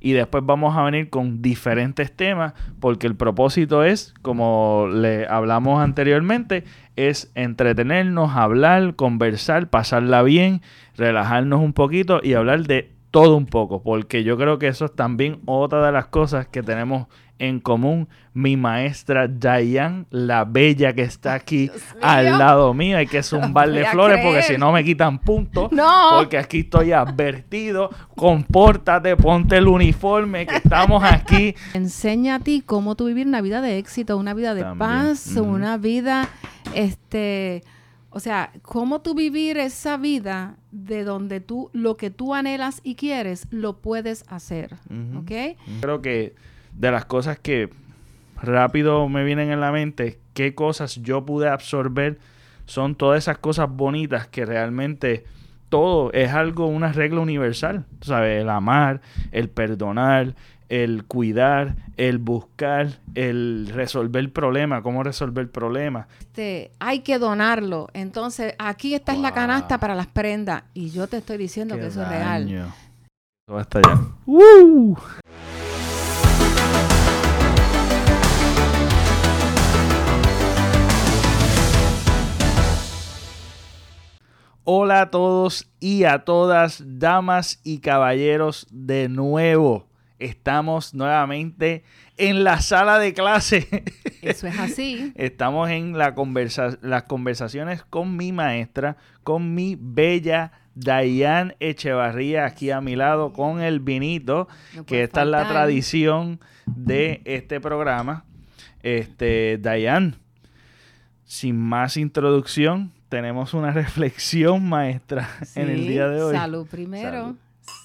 y después vamos a venir con diferentes temas porque el propósito es, como le hablamos anteriormente, es entretenernos, hablar, conversar, pasarla bien, relajarnos un poquito y hablar de todo un poco, porque yo creo que eso es también otra de las cosas que tenemos en común. Mi maestra Dayan, la bella que está aquí al lado mío, hay que zumbarle flores porque si no me quitan puntos. No. Porque aquí estoy advertido. Compórtate, ponte el uniforme, que estamos aquí. Enseña a ti cómo tú vivir una vida de éxito, una vida de paz, una vida, este o sea, cómo tú vivir esa vida de donde tú, lo que tú anhelas y quieres, lo puedes hacer. ¿Ok? Creo que de las cosas que rápido me vienen en la mente, qué cosas yo pude absorber, son todas esas cosas bonitas que realmente todo es algo, una regla universal. ¿Sabes? El amar, el perdonar, el cuidar, el buscar, el resolver el problema, cómo resolver el problema. Este, hay que donarlo. Entonces, aquí está es la canasta para las prendas. Y yo te estoy diciendo que eso es real. Hola a todos y a todas, damas y caballeros, de nuevo estamos nuevamente en la sala de clase. Eso es así. estamos en la conversa las conversaciones con mi maestra, con mi bella Dayan Echevarría aquí a mi lado con el vinito, que esta es la tradición de este programa. Este, Dayan, sin más introducción, tenemos una reflexión maestra en el día de hoy. Salud primero.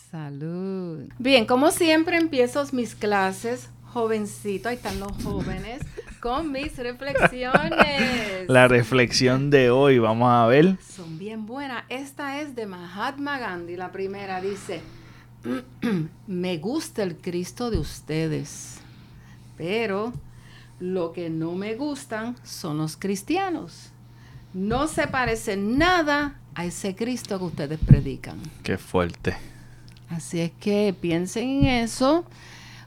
Salud. Bien, como siempre empiezo mis clases, jovencito, ahí están los jóvenes, con mis reflexiones. La reflexión de hoy, vamos a ver. Son bien buenas. Esta es de Mahatma Gandhi, la primera dice, me gusta el Cristo de ustedes, pero lo que no me gustan son los cristianos. No se parece nada a ese Cristo que ustedes predican. Qué fuerte. Así es que piensen en eso.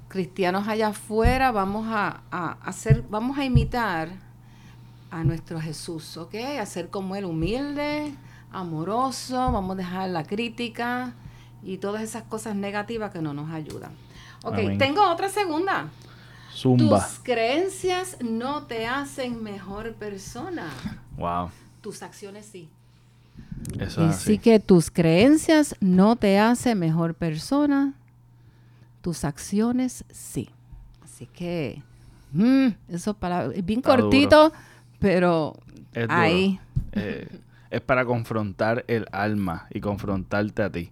Cristianos allá afuera, vamos a, hacer, vamos a imitar a nuestro Jesús, ¿ok? A ser como Él humilde, amoroso, vamos a dejar la crítica y todas esas cosas negativas que no nos ayudan. Ok, tengo otra segunda. Zumba. Tus creencias no te hacen mejor persona. Wow. Tus acciones sí. Eso es así. que tus creencias no te hacen mejor persona, tus acciones sí. Así que, mm, eso para, es bien cortito, pero ahí. Eh, es para confrontar el alma y confrontarte a ti.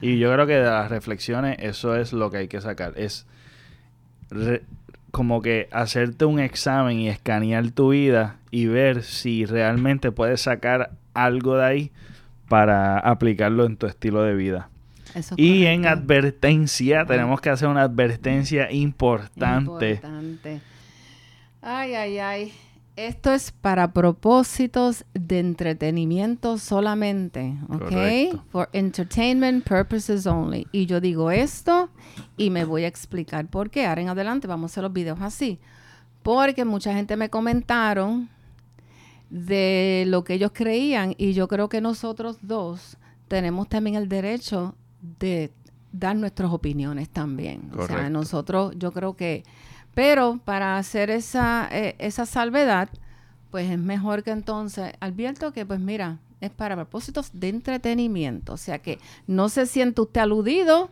Y yo creo que de las reflexiones eso es lo que hay que sacar. Es como que hacerte un examen y escanear tu vida y ver si realmente puedes sacar algo de ahí para aplicarlo en tu estilo de vida. y en advertencia, tenemos que hacer una advertencia importante. importante. Ay, ay, ay. Esto es para propósitos de entretenimiento solamente, ¿ok? For entertainment purposes only. Y yo digo esto y me voy a explicar por qué. Ahora en adelante vamos a hacer los videos así. Porque mucha gente me comentaron de lo que ellos creían y yo creo que nosotros dos tenemos también el derecho de dar nuestras opiniones también. O sea, nosotros yo creo que, pero para hacer esa, eh, esa salvedad, pues es mejor que entonces advierto que pues mira, es para propósitos de entretenimiento, o sea que no se siente usted aludido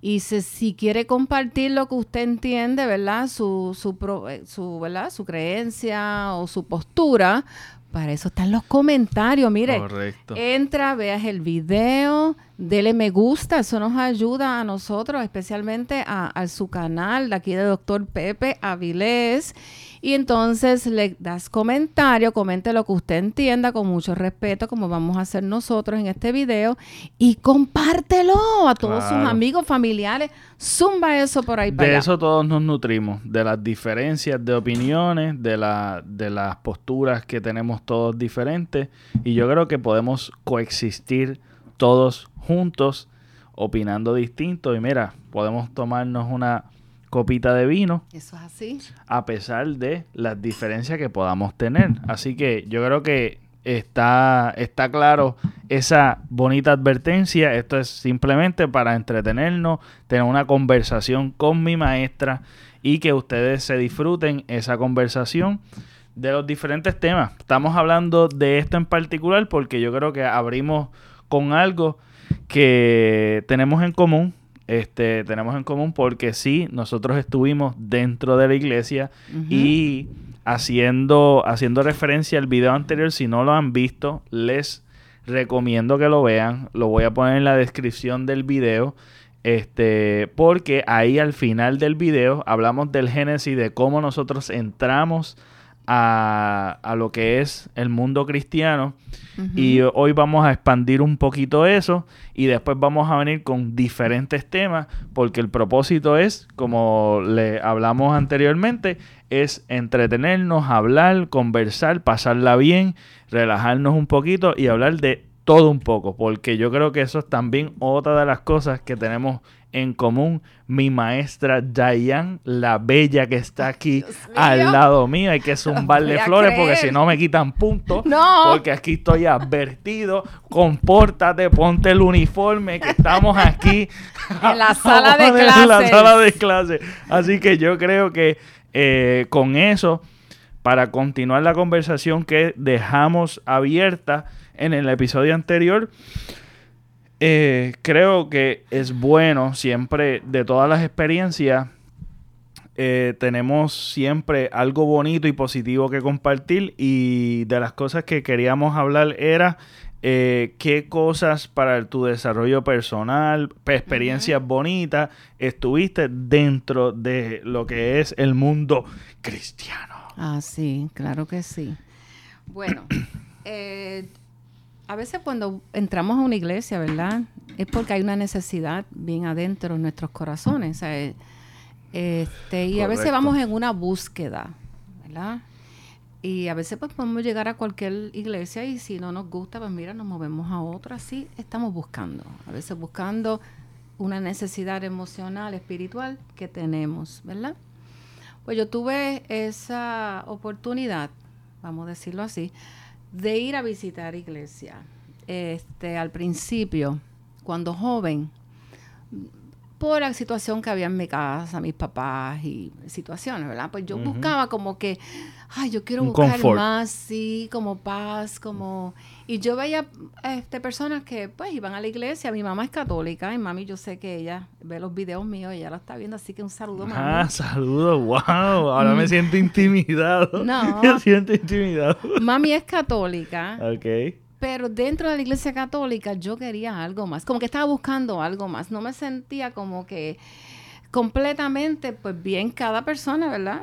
y si quiere compartir lo que usted entiende, ¿verdad? Su, su, eh, su, ¿verdad? su creencia o su postura, para eso están los comentarios. Mire, Correcto. entra, veas el video, dele me gusta. Eso nos ayuda a nosotros, especialmente a, a su canal de aquí de Doctor Pepe Avilés. Y entonces le das comentario, comente lo que usted entienda con mucho respeto, como vamos a hacer nosotros en este video, y compártelo a todos sus amigos, familiares. Zumba eso por ahí para De eso todos nos nutrimos, de las diferencias de opiniones, de, la, de las posturas que tenemos todos diferentes. Y yo creo que podemos coexistir todos juntos opinando distinto y mira, podemos tomarnos una copita de vino. Eso es así. A pesar de las diferencias que podamos tener. Así que yo creo que está, está claro esa bonita advertencia. Esto es simplemente para entretenernos, tener una conversación con mi maestra y que ustedes se disfruten esa conversación de los diferentes temas. Estamos hablando de esto en particular porque yo creo que abrimos con algo que tenemos en común este, tenemos en común porque sí, nosotros estuvimos dentro de la iglesia y haciendo, haciendo referencia al video anterior, si no lo han visto, les recomiendo que lo vean. Lo voy a poner en la descripción del video. Este, porque ahí al final del video hablamos del génesis de cómo nosotros entramos a, a lo que es el mundo cristiano. Y hoy vamos a expandir un poquito eso y después vamos a venir con diferentes temas porque el propósito es, como le hablamos anteriormente, es entretenernos, hablar, conversar, pasarla bien, relajarnos un poquito y hablar de todo un poco, porque yo creo que eso es también otra de las cosas que tenemos en común. Mi maestra Dayan, la bella que está aquí al lado mío, hay que zumbarle flores porque si no me quitan puntos. No. Porque aquí estoy advertido. Compórtate, ponte el uniforme, que estamos aquí en la sala de clases. En la sala de clases. Así que yo creo que eh, con eso, para continuar la conversación que dejamos abierta en el episodio anterior, eh, creo que es bueno siempre de todas las experiencias. Eh, tenemos siempre algo bonito y positivo que compartir y de las cosas que queríamos hablar era eh, qué cosas para tu desarrollo personal, experiencias bonitas estuviste dentro de lo que es el mundo cristiano. Ah, sí, claro que sí. Bueno, a veces cuando entramos a una iglesia, ¿verdad? Es porque hay una necesidad bien adentro en nuestros corazones. Este, y a veces vamos en una búsqueda, ¿verdad? Y a veces pues podemos llegar a cualquier iglesia y si no nos gusta, pues mira, nos movemos a otra. Así estamos buscando. A veces buscando una necesidad emocional, espiritual que tenemos, ¿verdad? Pues yo tuve esa oportunidad, vamos a decirlo así, de ir a visitar iglesia. Este, al principio, cuando joven, por la situación que había en mi casa, mis papás y situaciones, ¿verdad? Pues yo buscaba como que, ay, yo quiero buscar más, sí, como paz, como... Y yo veía este, personas que pues iban a la iglesia, mi mamá es católica y mami yo sé que ella ve los videos míos, ella lo está viendo, así que un saludo, mami. Ah, saludo, wow, ahora me siento intimidado. No. me siento intimidado. Mami es católica. Ok pero dentro de la iglesia católica yo quería algo más, como que estaba buscando algo más, no me sentía como que completamente, pues bien cada persona, ¿verdad?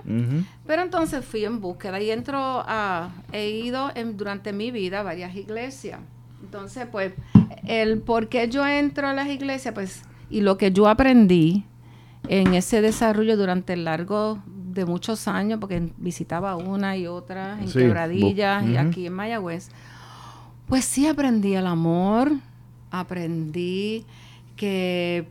Pero entonces fui en búsqueda y entro a, he ido en, durante mi vida a varias iglesias. Entonces, pues, el por qué yo entro a las iglesias, pues, y lo que yo aprendí en ese desarrollo durante el largo de muchos años, porque visitaba una y otra en Quebradillas y aquí en Mayagüez, pues sí aprendí el amor, aprendí que,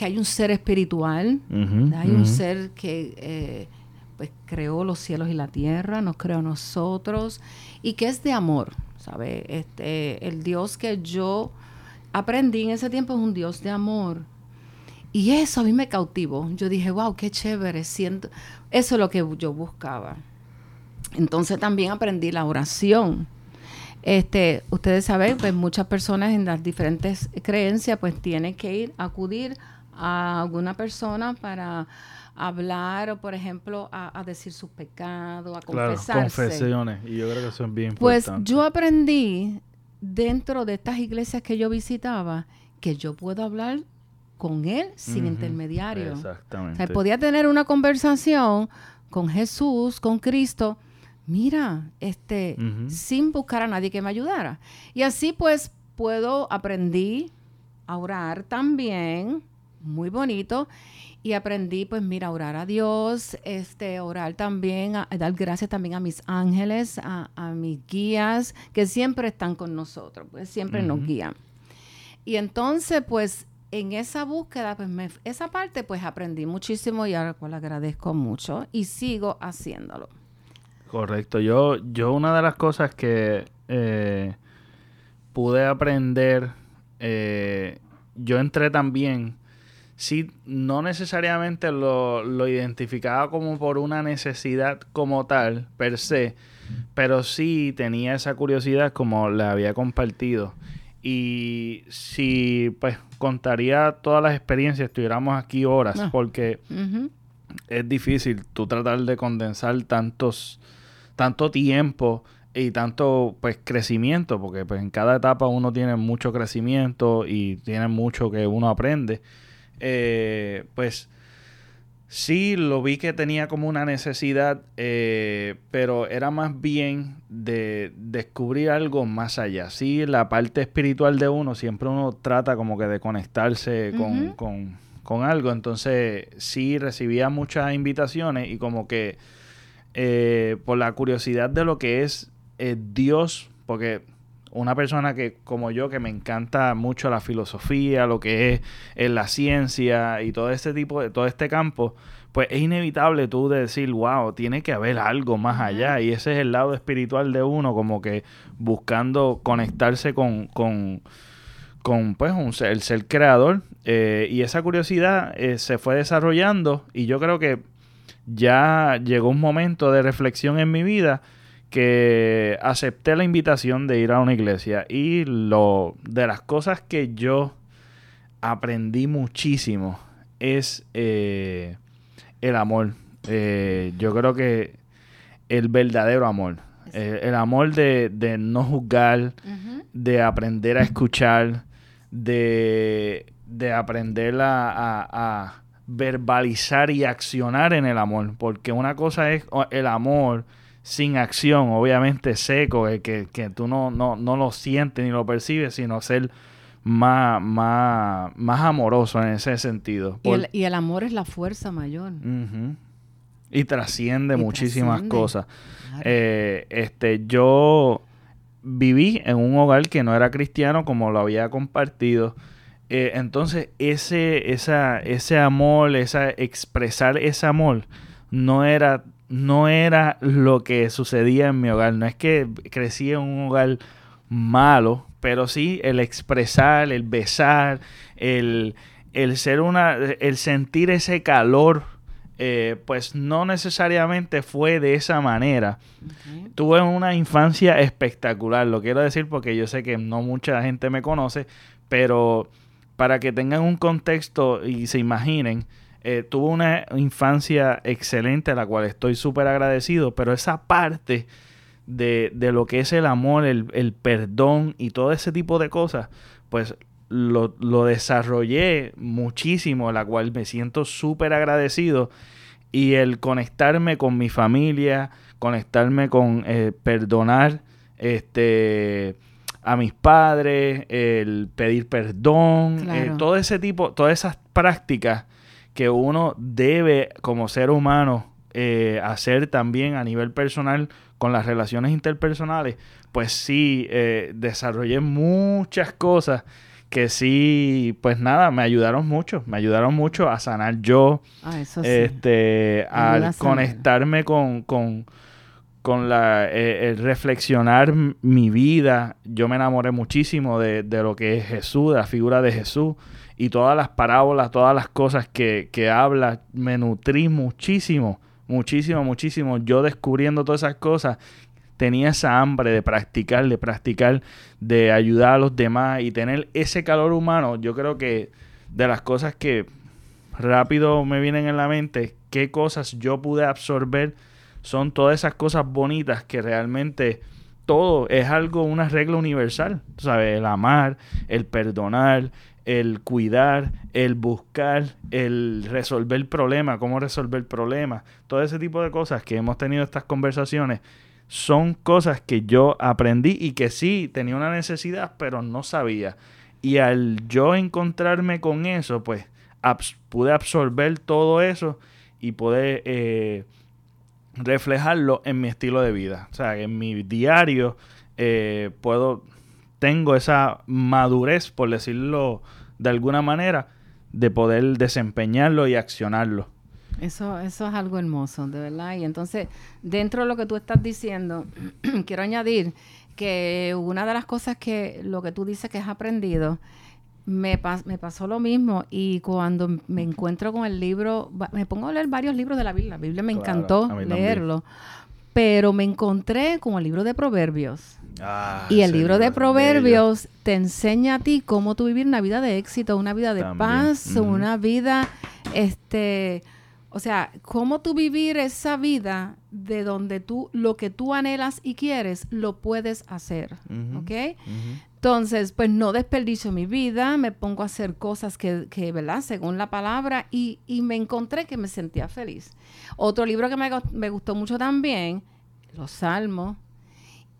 hay un ser espiritual, hay un ser que eh, pues creó los cielos y la tierra, nos creó a nosotros y que es de amor, ¿sabe? Este, el Dios que yo aprendí en ese tiempo es un Dios de amor. Y eso a mí me cautivó. Yo dije, wow, qué chévere, siento. Eso es lo que yo buscaba. Entonces también aprendí la oración este, ustedes saben, pues muchas personas en las diferentes creencias pues tienen que ir, acudir a alguna persona para hablar o por ejemplo a, decir sus pecados, a confesarse. confesiones, y yo creo que son bien Pues yo aprendí dentro de estas iglesias que yo visitaba que yo puedo hablar con él sin intermediario. Exactamente. O sea, podía tener una conversación con Jesús, con Cristo, mira, este, sin buscar a nadie que me ayudara. Y así pues puedo, aprendí a orar también, muy bonito, y aprendí pues mira, orar a Dios, este, orar también, a, dar gracias también a mis ángeles, a, mis guías, que siempre están con nosotros, pues siempre nos guían. Y entonces pues en esa búsqueda, pues me, esa parte pues aprendí muchísimo y ahora cual agradezco mucho y sigo haciéndolo. Correcto. Yo, yo una de las cosas que eh, pude aprender, eh, yo entré también, sí, no necesariamente lo, lo identificaba como por una necesidad como tal, per se, pero sí tenía esa curiosidad como le había compartido. Y si pues contaría todas las experiencias, estuviéramos aquí horas, ah. porque es difícil tú tratar de condensar tantos, tanto tiempo y tanto pues crecimiento, porque pues en cada etapa uno tiene mucho crecimiento y tiene mucho que uno aprende. Eh, pues Sí, lo vi que tenía como una necesidad, eh, pero era más bien de descubrir algo más allá. Sí, la parte espiritual de uno, siempre uno trata como que de conectarse con, algo. Entonces, sí, recibía muchas invitaciones y como que eh, por la curiosidad de lo que es eh, Dios, porque una persona que como yo que me encanta mucho la filosofía, lo que es, en la ciencia y todo este tipo de todo este campo, pues es inevitable tú de decir, wow, tiene que haber algo más allá y ese es el lado espiritual de uno como que buscando conectarse con con, con pues un el ser creador eh, y esa curiosidad eh, se fue desarrollando y yo creo que ya llegó un momento de reflexión en mi vida que acepté la invitación de ir a una iglesia y lo de las cosas que yo aprendí muchísimo es eh, el amor. Eh, yo creo que el verdadero amor. Eh, el amor de, no juzgar, de aprender a escuchar, de, aprender a, a, verbalizar y accionar en el amor. Porque una cosa es el amor sin acción, obviamente seco, que, que tú no, no, no lo sientes ni lo percibes, sino ser más, más, más amoroso en ese sentido. y, el, amor es la fuerza mayor. Y trasciende muchísimas cosas. Eh, este, yo viví en un hogar que no era cristiano, como lo había compartido. Eh, entonces, ese, esa, ese amor, esa, expresar ese amor, no era no era lo que sucedía en mi hogar. No es que crecí en un hogar malo, pero sí el expresar, el besar, el, ser una, el sentir ese calor, eh, pues no necesariamente fue de esa manera. Tuve una infancia espectacular, lo quiero decir porque yo sé que no mucha gente me conoce, pero para que tengan un contexto y se imaginen, eh, tuve una infancia excelente, a la cual estoy súper agradecido, pero esa parte de, lo que es el amor, el, perdón y todo ese tipo de cosas, pues lo, desarrollé muchísimo, la cual me siento súper agradecido. Y el conectarme con mi familia, conectarme con eh, perdonar este, a mis padres, el pedir perdón, eh, todo ese tipo, todas esas prácticas que uno debe como ser humano eh, hacer también a nivel personal con las relaciones interpersonales, pues sí, desarrollé muchas cosas que sí, pues nada, me ayudaron mucho, me ayudaron mucho a sanar yo, ah, este, al conectarme con, con, con la, eh, el reflexionar mi vida, yo me enamoré muchísimo de, de, lo que es Jesús, de la figura de Jesús, y todas las parábolas, todas las cosas que, que habla, me nutrí muchísimo, muchísimo, muchísimo. Yo descubriendo todas esas cosas, tenía esa hambre de practicar, de practicar, de ayudar a los demás y tener ese calor humano. Yo creo que de las cosas que rápido me vienen en la mente, qué cosas yo pude absorber, son todas esas cosas bonitas que realmente todo es algo, una regla universal, ¿sabes? El amar, el perdonar, el cuidar, el buscar, el resolver el problema, cómo resolver el problema, todo ese tipo de cosas que hemos tenido estas conversaciones son cosas que yo aprendí y que sí tenía una necesidad, pero no sabía. Y al yo encontrarme con eso, pues pude absorber todo eso y poder eh, reflejarlo en mi estilo de vida. O sea, en mi diario eh, puedo, tengo esa madurez, por decirlo de alguna manera de poder desempeñarlo y accionarlo. Eso, eso es algo hermoso, de verdad. Y entonces, dentro de lo que tú estás diciendo, quiero añadir que una de las cosas que lo que tú dices que has aprendido, me, me pasó lo mismo. Y cuando me encuentro con el libro, me pongo a leer varios libros de la Biblia, la Biblia me encantó leerlo, pero me encontré con el libro de Proverbios. Ah, y el libro de Proverbios te enseña a ti cómo tú vivir una vida de éxito, una vida de paz, una vida, este, o sea, cómo tú vivir esa vida de donde tú, lo que tú anhelas y quieres, lo puedes hacer, ¿ok? Entonces, pues no desperdicio mi vida, me pongo a hacer cosas que, que ¿verdad? Según la palabra, y, y, me encontré que me sentía feliz. Otro libro que me, me gustó mucho también, Los Salmos.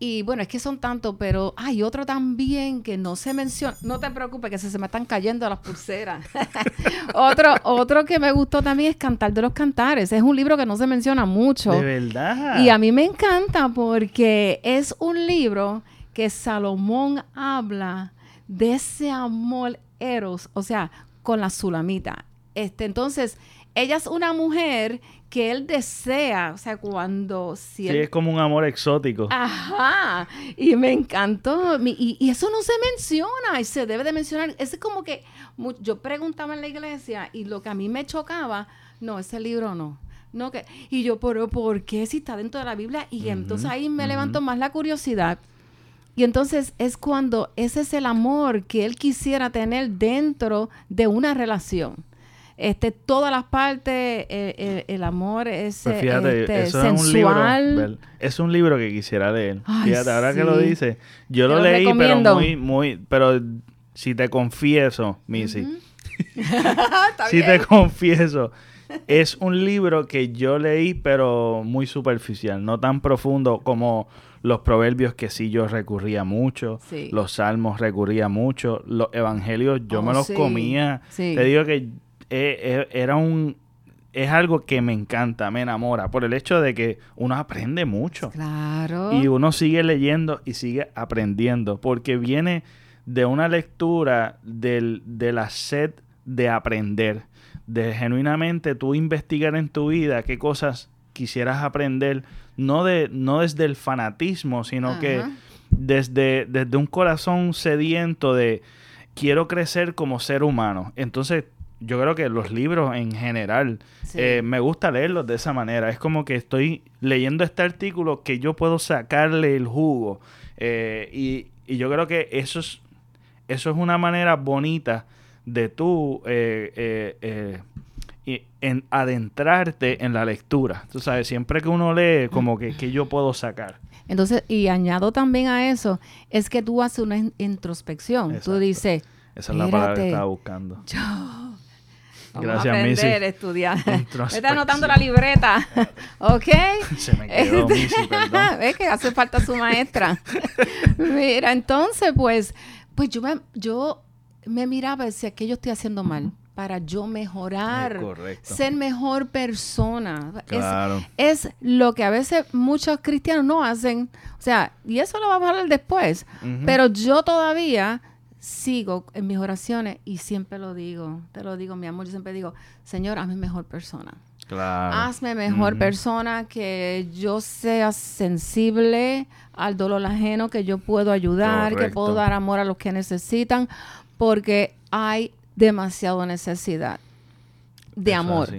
Y bueno, es que son tantos, pero hay otro también que no se menciona. No te preocupes, que se, se me están cayendo las pulseras. otro, otro que me gustó también es Cantar de los Cantares. Es un libro que no se menciona mucho. De verdad. Y a mí me encanta porque es un libro que Salomón habla de ese amor eros, o sea, con la sulamita. Este, entonces, ella es una mujer que él desea, o sea, cuando... Si sí, es como un amor exótico. Ajá, y me encantó, y, y, eso no se menciona, y se debe de mencionar, es como que yo preguntaba en la iglesia, y lo que a mí me chocaba, no, ese libro no, no que, y yo, pero ¿por qué si está dentro de la Biblia? Y entonces ahí me levantó más la curiosidad, y entonces es cuando ese es el amor que él quisiera tener dentro de una relación. Este, todas las partes, eh, eh, el amor es pues este, sensual. Es un, libro, es un libro que quisiera leer. fíjate, ahora que lo dice, yo lo, leí, pero muy, muy, pero si te confieso, Missy, si te confieso, es un libro que yo leí, pero muy superficial, no tan profundo como los proverbios que sí yo recurría mucho, los salmos recurría mucho, los evangelios yo me oh, los comía. Te digo que eh, eh, era un es algo que me encanta, me enamora, por el hecho de que uno aprende mucho. Claro. Y uno sigue leyendo y sigue aprendiendo, porque viene de una lectura del, de la sed de aprender, de genuinamente tú investigar en tu vida qué cosas quisieras aprender, no, de, no desde el fanatismo, sino que desde, desde un corazón sediento de quiero crecer como ser humano. Entonces, yo creo que los libros en general, eh, me gusta leerlos de esa manera. Es como que estoy leyendo este artículo que yo puedo sacarle el jugo. Eh, y, y, yo creo que eso es, eso es una manera bonita de tú eh, en adentrarte en la lectura. Tú sabes, siempre que uno lee, como que, que yo puedo sacar. Entonces, y añado también a eso, es que tú haces una introspección. Tú dices... Esa es la palabra que estaba buscando. Yo... Gracias, a aprender, Missy. estudiar. Me está anotando la libreta. ¿Ok? Se me quedó Missy, perdón. Es que hace falta su maestra. Mira, entonces, pues, pues yo me, yo me miraba y decía, ¿qué yo estoy haciendo mal? para yo mejorar, ser mejor persona. Claro. Es, lo que a veces muchos cristianos no hacen. O sea, y eso lo vamos a hablar después. Pero yo todavía sigo en mis oraciones y siempre lo digo, te lo digo, mi amor, yo siempre digo, Señor, hazme mejor persona. Claro. Hazme mejor persona, que yo sea sensible al dolor ajeno, que yo puedo ayudar, que puedo dar amor a los que necesitan, porque hay demasiada necesidad de amor.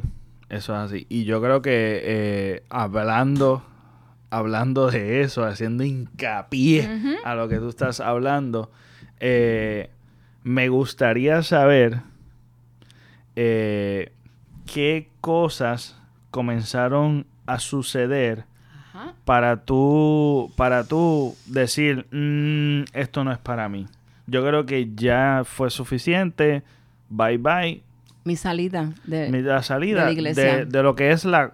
eso es así. Y yo creo que eh, hablando, hablando de eso, haciendo hincapié a lo que tú estás hablando, eh, me gustaría saber eh, qué cosas comenzaron a suceder para tú, para tú decir, mm, esto no es para mí. Yo creo que ya fue suficiente bye bye. Mi salida de, la salida de, iglesia. De, lo que es la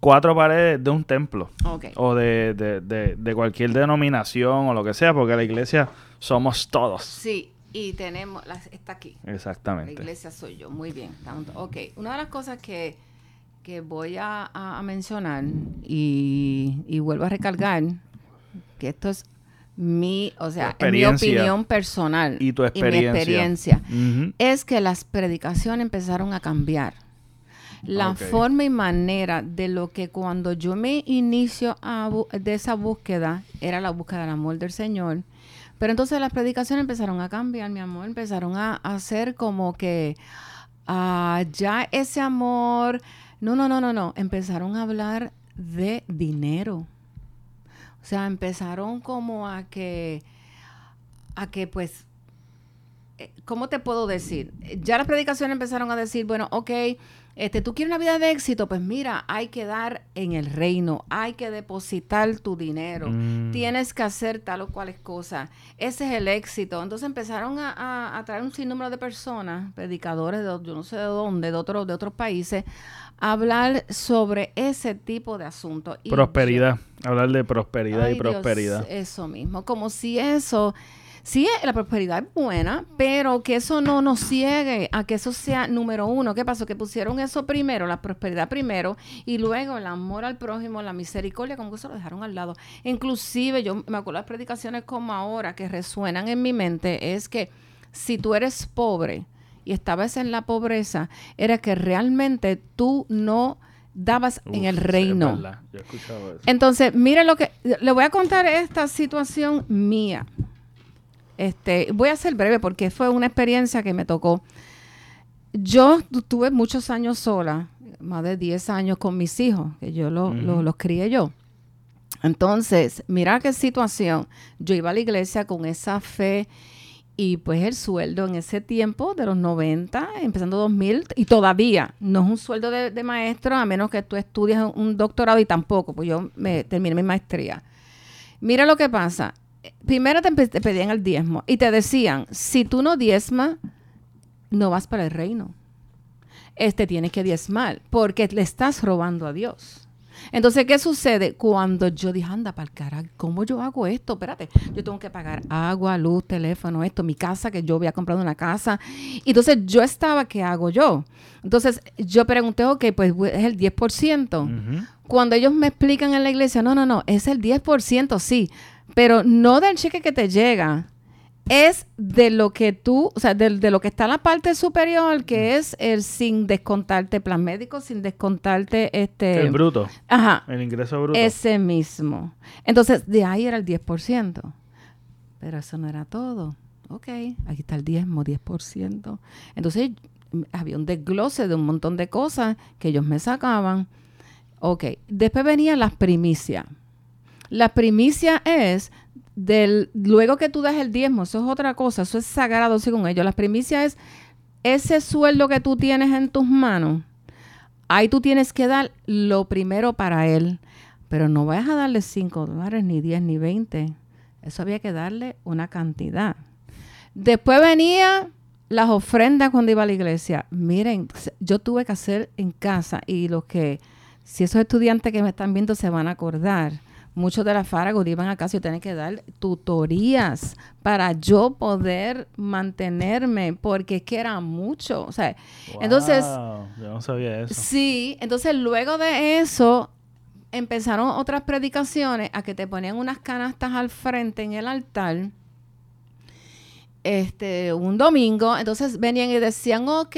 cuatro paredes de un templo. O de, cualquier denominación o lo que sea, porque la iglesia somos todos. Sí, y tenemos, está aquí. Exactamente. La iglesia soy yo, muy bien. Ok, una de las cosas que, voy a, mencionar y, y vuelvo a recargar, que esto es mi, o sea, mi opinión personal y tu experiencia, mi experiencia es que las predicaciones empezaron a cambiar. La forma y manera de lo que cuando yo me inicio de esa búsqueda era la búsqueda del amor del Señor. Pero entonces las predicaciones empezaron a cambiar, mi amor, empezaron a, hacer como que ah, ya ese amor, no, no, no, no, no, empezaron a hablar de dinero. O sea, empezaron como a que, a que pues, eh, ¿cómo te puedo decir? Ya las predicaciones empezaron a decir, bueno, ok, este, tú quieres una vida de éxito, pues mira, hay que dar en el reino, hay que depositar tu dinero, mm. tienes que hacer tal o cual cosa. Ese es el éxito. Entonces empezaron a, traer un sinnúmero de personas, predicadores de yo no sé de dónde, de otros, de otros países, a hablar sobre ese tipo de asuntos. Prosperidad, hablar de prosperidad y prosperidad. eso mismo, como si eso sí, la prosperidad es buena, pero que eso no nos ciegue a que eso sea número uno. ¿Qué pasó? Que pusieron eso primero, la prosperidad primero, y luego el amor al prójimo, la misericordia, como que eso lo dejaron al lado. Inclusive, yo me acuerdo las predicaciones como ahora que resuenan en mi mente, es que si tú eres pobre y estabas en la pobreza, era que realmente tú no dabas en el reino. Entonces, mire lo que le voy a contar esta situación mía. Este, voy a ser breve porque fue una experiencia que me tocó. Yo tuve muchos años sola, más de 10 años con mis hijos, que yo los crié yo. Entonces, mira qué situación. Yo iba a la iglesia con esa fe y pues el sueldo en ese tiempo de los 90, empezando 2000, y todavía no es un sueldo de, de maestro a menos que tú estudies un doctorado y tampoco, pues yo me terminé mi maestría. Mira lo que pasa primero te, pedían el diezmo y te decían, si tú no diezmas, no vas para el reino. Este tienes que diezmar porque le estás robando a Dios. Entonces, ¿qué sucede? Cuando yo dije, anda, para el carajo, ¿cómo yo hago esto? Espérate, yo tengo que pagar agua, luz, teléfono, esto, mi casa, que yo había comprado una casa. Entonces, yo estaba, ¿qué hago yo? Entonces, yo pregunté, ok, pues es el 10%. Cuando ellos me explican en la iglesia, no, no, no, es el 10%, sí pero no del cheque que te llega, es de lo que tú, o sea, de, lo que está en la parte superior, que es el sin descontarte plan médico, sin descontarte este... El bruto. Ajá. El ingreso bruto. Ese mismo. Entonces, de ahí era el 10%. Pero eso no era todo. Ok, aquí está el diezmo, 10%. Entonces, había un desglose de un montón de cosas que ellos me sacaban. Ok, después venían las primicias. La primicia es del luego que tú das el diezmo, eso es otra cosa, eso es sagrado según ellos. La primicia es ese sueldo que tú tienes en tus manos. Ahí tú tienes que dar lo primero para él, pero no vayas a darle 5 dólares, ni 10, ni 20. Eso había que darle una cantidad. Después venía las ofrendas cuando iba a la iglesia. Miren, yo tuve que hacer en casa y los que, si esos estudiantes que me están viendo se van a acordar, muchos de las Faragos iban a casa y tenían que dar tutorías para yo poder mantenerme, porque es que era mucho. O sea, entonces. Yo no sabía eso. Sí, entonces luego de eso empezaron otras predicaciones a que te ponían unas canastas al frente en el altar. Este, un domingo, entonces venían y decían, ok,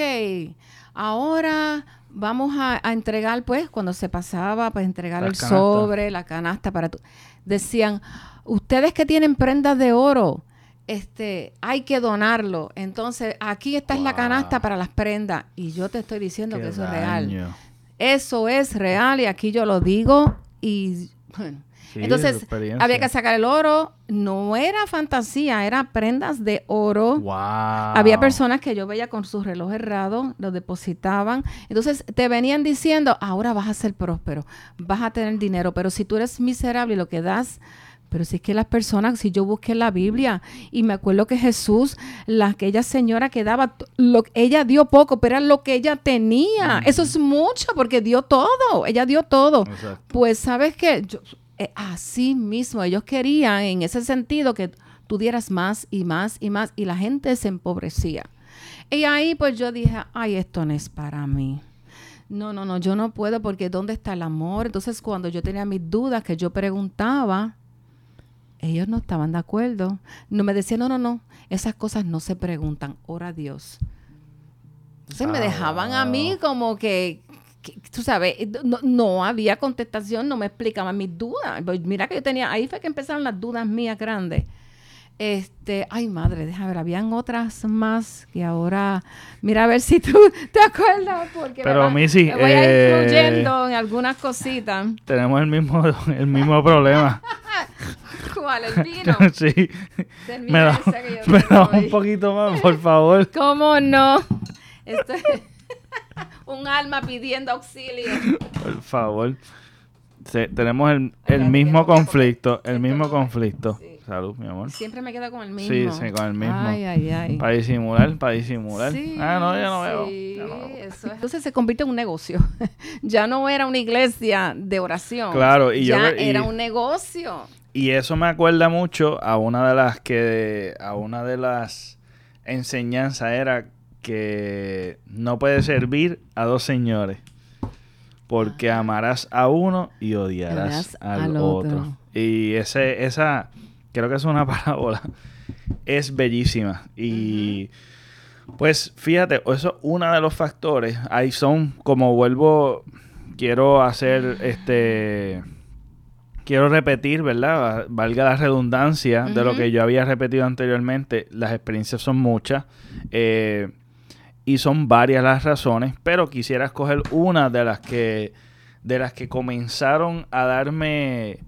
ahora vamos a, entregar, pues, cuando se pasaba, pues entregar el sobre, la canasta para... Tu... Decían, ustedes que tienen prendas de oro, este, hay que donarlo. Entonces, aquí está es la canasta para las prendas. Y yo te estoy diciendo que eso es real. Eso es real y aquí yo lo digo y bueno, entonces, había que sacar el oro. No era fantasía, eran prendas de oro. Había personas que yo veía con su reloj errado, lo depositaban. Entonces, te venían diciendo, ahora vas a ser próspero, vas a tener dinero, pero si tú eres miserable y lo que das... Pero si es que las personas, si yo busqué la Biblia y me acuerdo que Jesús, la, aquella señora que daba, lo, ella dio poco, pero era lo que ella tenía. Eso es mucho porque dio todo, ella dio todo. Pues sabes que eh, así mismo, ellos querían en ese sentido que tú dieras más y más y más y la gente se empobrecía. Y ahí pues yo dije, ay, esto no es para mí. No, no, no, yo no puedo porque ¿dónde está el amor? Entonces cuando yo tenía mis dudas que yo preguntaba, ellos no estaban de acuerdo. No me decían, no, no, no, esas cosas no se preguntan, ora a Dios. Entonces me Ah, dejaban a mí como que, tú sabes, no, no había contestación, no me explicaban mis dudas. Pues Mira que yo tenía, ahí fue que empezaron las dudas mías grandes. Este, ay madre, déjame ver, habían otras más que ahora, mira a ver si tú te acuerdas, porque Pero, me, va- Missy, me voy a ir eh, fluyendo en algunas cositas. Tenemos el mismo, el mismo problema. ¿Cuál? El vino. sí. Me da, me da un poquito más, por favor. ¿Cómo no? Esto es un alma pidiendo auxilio. Por favor. Tenemos el, el mismo conflicto, el mismo conflicto. sí. Salud, mi amor. Siempre me quedo con el Sí, mismo. sí, con el mismo. Ay, ay, ay. Para disimular, para disimular. Sí, ah, no, ya no veo. sí, ya no veo. eso es. Entonces se convierte en un negocio. ya no era una iglesia de oración. Claro, y yo ya ve- y- era un negocio. Y eso me acuerda mucho a una de las que a una de las enseñanzas era que no puedes servir a dos señores porque amarás a uno y odiarás al, al otro. otro. Y ese esa creo que es una parábola es bellísima y pues fíjate, eso es uno de los factores. Ahí son como vuelvo quiero hacer este quiero repetir, ¿verdad? Valga la redundancia de lo que yo había repetido anteriormente. Las experiencias son muchas eh, y son varias las razones, pero quisiera escoger una de las que de las que comenzaron a darme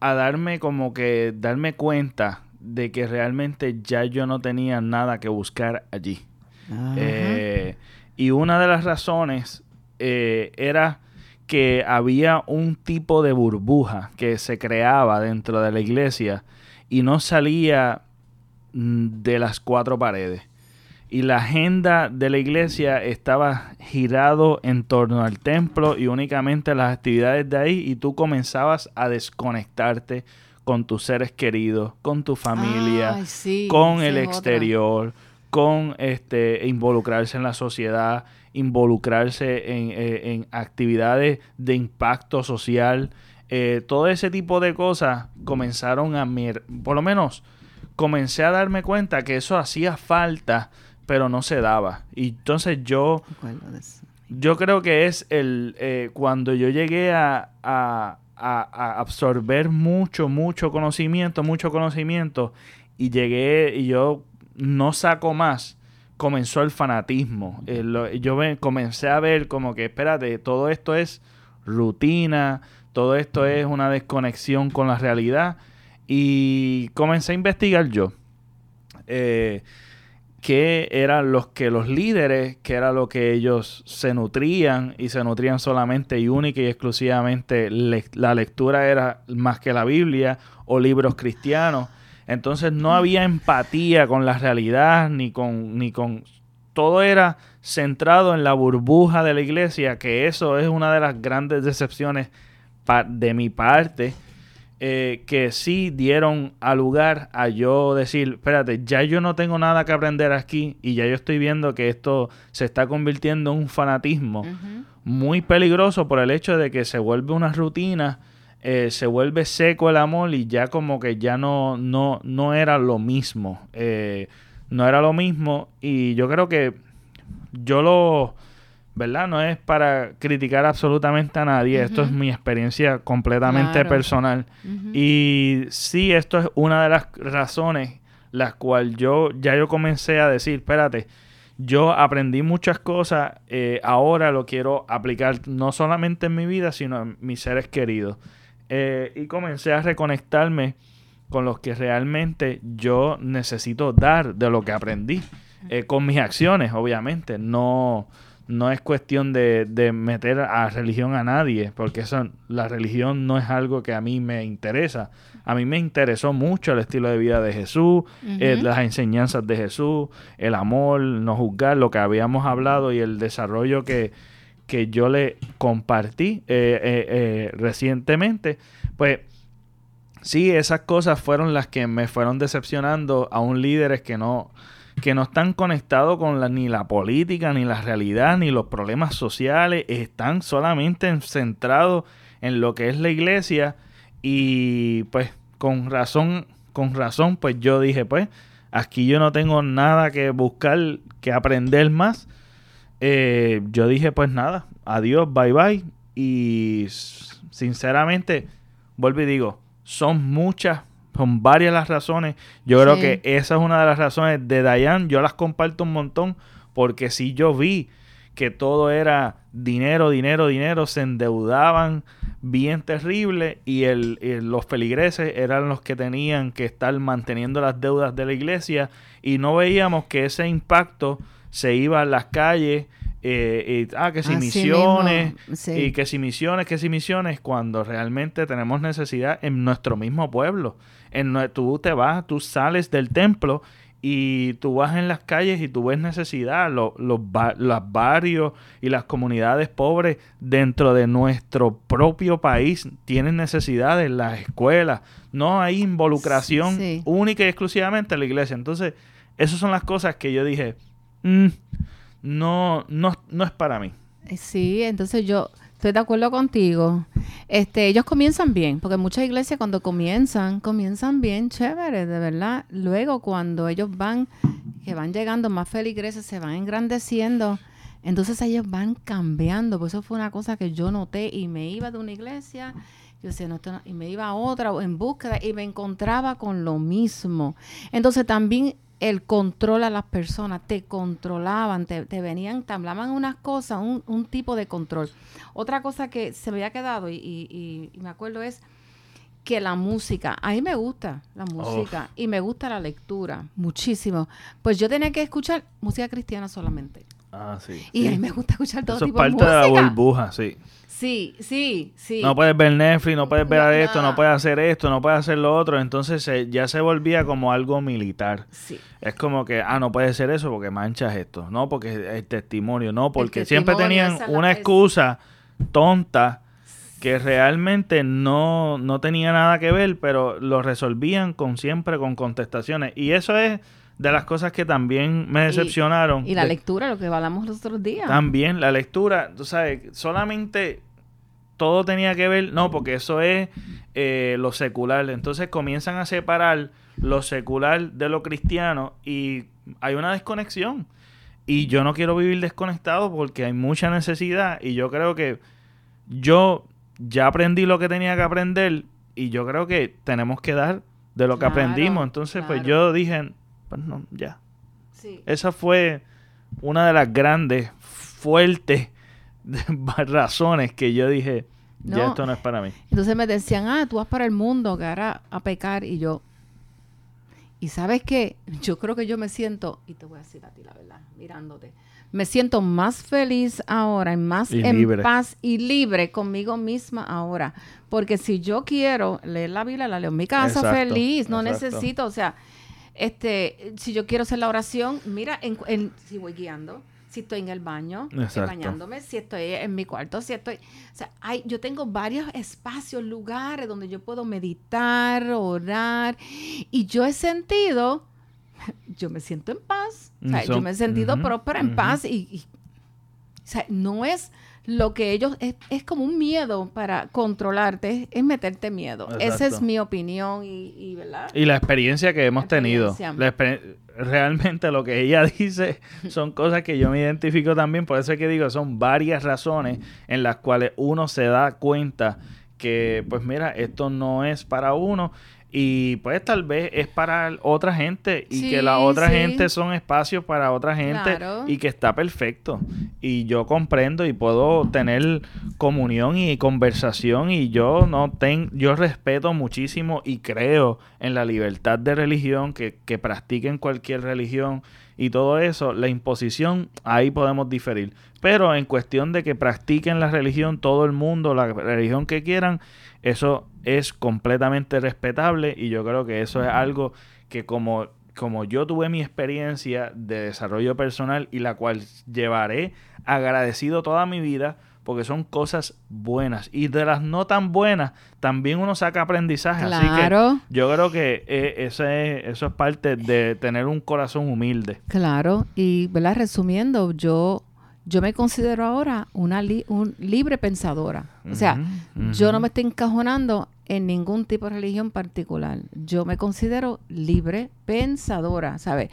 a darme como que darme cuenta de que realmente ya yo no tenía nada que buscar allí. Eh, y una de las razones eh, era que había un tipo de burbuja que se creaba dentro de la iglesia y no salía mm, de las cuatro paredes. Y la agenda de la iglesia estaba girado en torno al templo y únicamente las actividades de ahí y tú comenzabas a desconectarte con tus seres queridos, con tu familia, Ay, sí, con el otra. exterior, con este involucrarse en la sociedad, involucrarse en, eh, en actividades de impacto social, eh, todo ese tipo de cosas comenzaron a mir por lo menos comencé a darme cuenta que eso hacía falta, pero no se daba. Y entonces yo yo creo que es el eh, cuando yo llegué a, a- a- absorber mucho, mucho conocimiento, mucho conocimiento, y llegué y yo no saco más, comenzó el fanatismo. Eh, lo- yo comencé a ver como que, espérate, todo esto es rutina, todo esto es una desconexión con la realidad, y comencé a investigar yo. Eh, que eran los que los líderes, que era lo que ellos se nutrían y se nutrían solamente y única y exclusivamente la lectura era más que la Biblia o libros cristianos. Entonces no había empatía con la realidad ni con ni con todo era centrado en la burbuja de la iglesia, que eso es una de las grandes decepciones de mi parte eh, que sí dieron a lugar a yo decir, espérate, ya yo no tengo nada que aprender aquí y ya yo estoy viendo que esto se está convirtiendo en un fanatismo muy peligroso por el hecho de que se vuelve una rutina, eh, se vuelve seco el amor y ya como que ya no, no, no era lo mismo. eh, no era lo mismo y yo creo que yo lo... ¿Verdad? No es para criticar absolutamente a nadie. Esto es mi experiencia completamente Claro. personal. Y sí, esto es una de las razones las cuales yo ya yo comencé a decir, espérate, yo aprendí muchas cosas, eh, ahora lo quiero aplicar no solamente en mi vida, sino en mis seres queridos. Eh, y comencé a reconectarme con los que realmente yo necesito dar de lo que aprendí, eh, con mis acciones, obviamente. No, no es cuestión de, de meter a religión a nadie, porque eso, la religión no es algo que a mí me interesa. A mí me interesó mucho el estilo de vida de Jesús, eh, las enseñanzas de Jesús, el amor, no juzgar, lo que habíamos hablado y el desarrollo que, que yo le compartí eh, eh, recientemente. Pues sí, esas cosas fueron las que me fueron decepcionando a un líderes que no que no están conectados con la, ni la política, ni la realidad, ni los problemas sociales, están solamente en- centrados en lo que es la iglesia y pues con razón, con razón, pues yo dije, pues, aquí yo no tengo nada que buscar, que aprender más. Eh, yo dije, pues nada, adiós, bye bye. Y sinceramente, vuelvo y digo, son muchas, son varias las razones. Yo creo que esa es una de las razones de Dayan. Yo las comparto un montón porque si yo vi que todo era dinero, dinero, dinero, se endeudaban bien terrible y el, los feligreses eran los que tenían que estar manteniendo las deudas de la iglesia y no veíamos que ese impacto se iba a las calles eh, y, ah, que si misiones, y que si misiones, que si misiones, cuando realmente tenemos necesidad en nuestro mismo pueblo. En, tú te vas, tú sales del templo y tú vas en las calles y tú ves necesidad, los, los, barrios y las comunidades pobres dentro de nuestro propio país tienen necesidades, las escuelas, no hay involucración única y exclusivamente en la iglesia. Entonces, esas son las cosas que yo dije, mm, no, no, no es para mí. Sí, entonces yo estoy de acuerdo contigo. Este, ellos comienzan bien, porque muchas iglesias cuando comienzan, comienzan bien chévere, de verdad. Luego cuando ellos van, que van llegando más feligreses, se van engrandeciendo, entonces ellos van cambiando. Pues eso fue una cosa que yo noté y me iba de una iglesia yo decía, no, y me iba a otra en búsqueda y me encontraba con lo mismo. Entonces también el control a las personas, te controlaban, te, venían, te hablaban unas cosas, un, tipo de control. Otra cosa que se me había quedado y, me acuerdo es que la música, a mí me gusta la música y me gusta la lectura muchísimo. Pues yo tenía que escuchar música cristiana solamente. Ah, sí. Y a mí me gusta escuchar todo tipo de música. parte de la burbuja, sí. Sí, sí, sí. No puedes ver Netflix, no puedes ver esto, no puedes hacer esto, no puedes hacer lo otro. Entonces ya se volvía como algo militar. Sí. Es como que, ah, no puede ser eso porque manchas esto. No, porque el testimonio, no, porque siempre tenían una excusa tonta que realmente no, no tenía nada que ver, pero lo resolvían con siempre con contestaciones. Y eso es de las cosas que también me decepcionaron. Y, la lectura, lo que hablamos los otros días. También la lectura, tú sabes, solamente todo tenía que ver, no, porque eso es eh, lo secular. Entonces comienzan a separar lo secular de lo cristiano y hay una desconexión. Y yo no quiero vivir desconectado porque hay mucha necesidad y yo creo que yo ya aprendí lo que tenía que aprender y yo creo que tenemos que dar de lo que aprendimos. Entonces, pues yo dije, pues no, ya. Esa fue una de las grandes, fuertes razones que yo dije, ya esto no es para mí. Entonces me decían, ah, tú vas para el mundo, que ahora a pecar, y yo, y sabes qué, yo creo que yo me siento, y te voy a decir a ti la verdad, mirándote, me siento más feliz ahora, más en paz y libre conmigo misma ahora. Porque si yo quiero leer la Biblia, la leo en mi casa feliz, no necesito, o sea, este, si yo quiero hacer la oración, mira, en, si voy guiando, si estoy en el baño, bañándome, si estoy en mi cuarto, si estoy... O sea, hay, yo tengo varios espacios, lugares donde yo puedo meditar, orar, y yo he sentido, yo me siento en paz, o sea, yo me he sentido próspera, en paz, y, o sea, no es lo que ellos es, como un miedo para controlarte, es meterte miedo. Esa es mi opinión y, ¿verdad? y la experiencia que hemos tenido. realmente lo que ella dice son cosas que yo me identifico también, por eso es que digo, son varias razones en las cuales uno se da cuenta que, pues mira, esto no es para uno y pues tal vez es para otra gente y que la otra gente son espacios para otra gente y que está perfecto. Y yo comprendo y puedo tener comunión y conversación y yo no tengo, yo respeto muchísimo y creo en la libertad de religión, que, que practiquen cualquier religión y todo eso, la imposición, ahí podemos diferir. Pero en cuestión de que practiquen la religión, todo el mundo, la religión que quieran, eso es completamente respetable y yo creo que eso es algo que como, como yo tuve mi experiencia de desarrollo personal y la cual llevaré agradecido toda mi vida porque son cosas buenas y de las no tan buenas también uno saca aprendizaje así que yo creo que eh, ese, eso es parte de tener un corazón humilde claro y verdad resumiendo yo yo me considero ahora una un libre pensadora. o sea, yo no me estoy encajonando en ningún tipo de religión particular. Yo me considero libre pensadora, ¿sabes?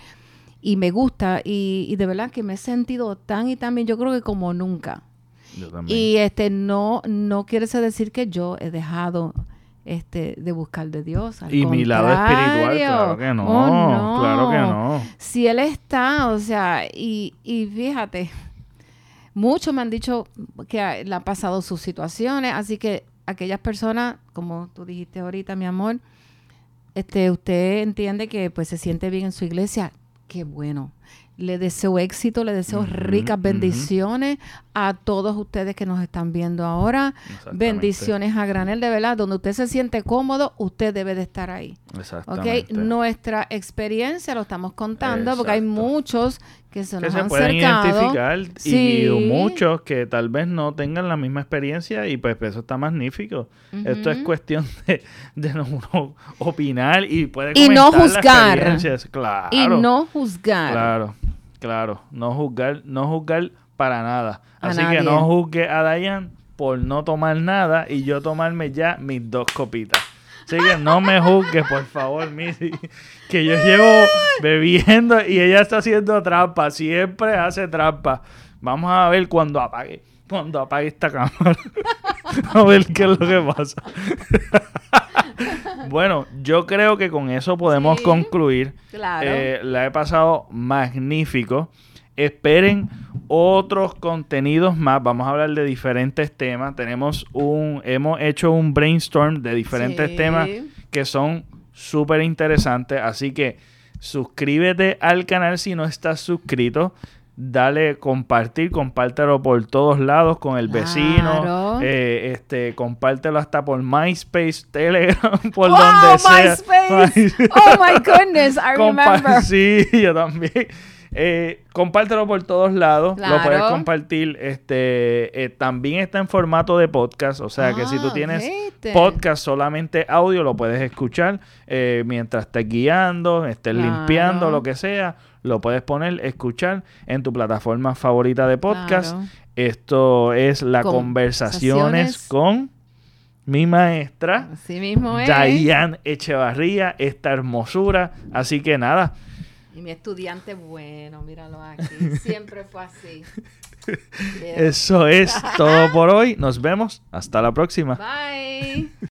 Y me gusta y, de verdad que me he sentido tan y tan bien, yo creo que como nunca. Yo también. Y este no no quiere decir que yo he dejado este, de buscar de Dios. y mi lado espiritual, claro que no, oh, claro que no. Si Él está, o sea, y, y fíjate, muchos me han dicho que le han pasado sus situaciones, así que aquellas personas, como tú dijiste ahorita, mi amor, este, usted entiende que pues se siente bien en su iglesia, qué bueno. Le deseo éxito, le deseo ricas bendiciones a todos ustedes que nos están viendo ahora. Bendiciones a granel, de verdad. Donde usted se siente cómodo, usted debe de estar ahí. Exactamente. Nuestra experiencia lo estamos contando porque hay muchos que se nos han pueden identificar y muchos que tal vez no tengan la misma experiencia y pues eso está magnífico. Esto es cuestión de, de no, opinar y puede y no juzgar. Claro. Y no juzgar. Claro. Claro, no juzgar, no juzgar para nada. Así que no juzgue a Dayan por no tomar nada y yo tomarme ya mis dos copitas. Así que no me juzgue, por favor, Missy. Que yo llevo bebiendo y ella está haciendo trampa. Siempre hace trampa. Vamos a ver cuando apague. Cuando apague esta cámara. a ver qué es lo que pasa. bueno, yo creo que con eso podemos concluir. Claro. Eh, la he pasado magnífico. Esperen otros contenidos más. Vamos a hablar de diferentes temas. Tenemos un, hemos hecho un brainstorm de diferentes temas que son súper interesantes. Así que suscríbete al canal si no estás suscrito dale compartir, compártelo por todos lados con el vecino, eh, este, compártelo hasta por MySpace, Telegram, por donde sea. MySpace. oh my goodness, I remember. sí, yo también. Eh, compártelo por todos lados. Lo puedes compartir. Este eh, también está en formato de podcast. O sea que si tú ah, tienes podcast solamente audio, lo puedes escuchar mientras estés guiando, estés limpiando, lo que sea. Lo puedes poner, escuchar en tu plataforma favorita de podcast. Esto es la conversaciones con mi maestra, Así mismo es. Dayan Echevarría, esta hermosura. Así que nada, y mi estudiante, bueno, míralo aquí. Siempre fue así. Eso es todo por hoy. Nos vemos. Hasta la próxima. Bye.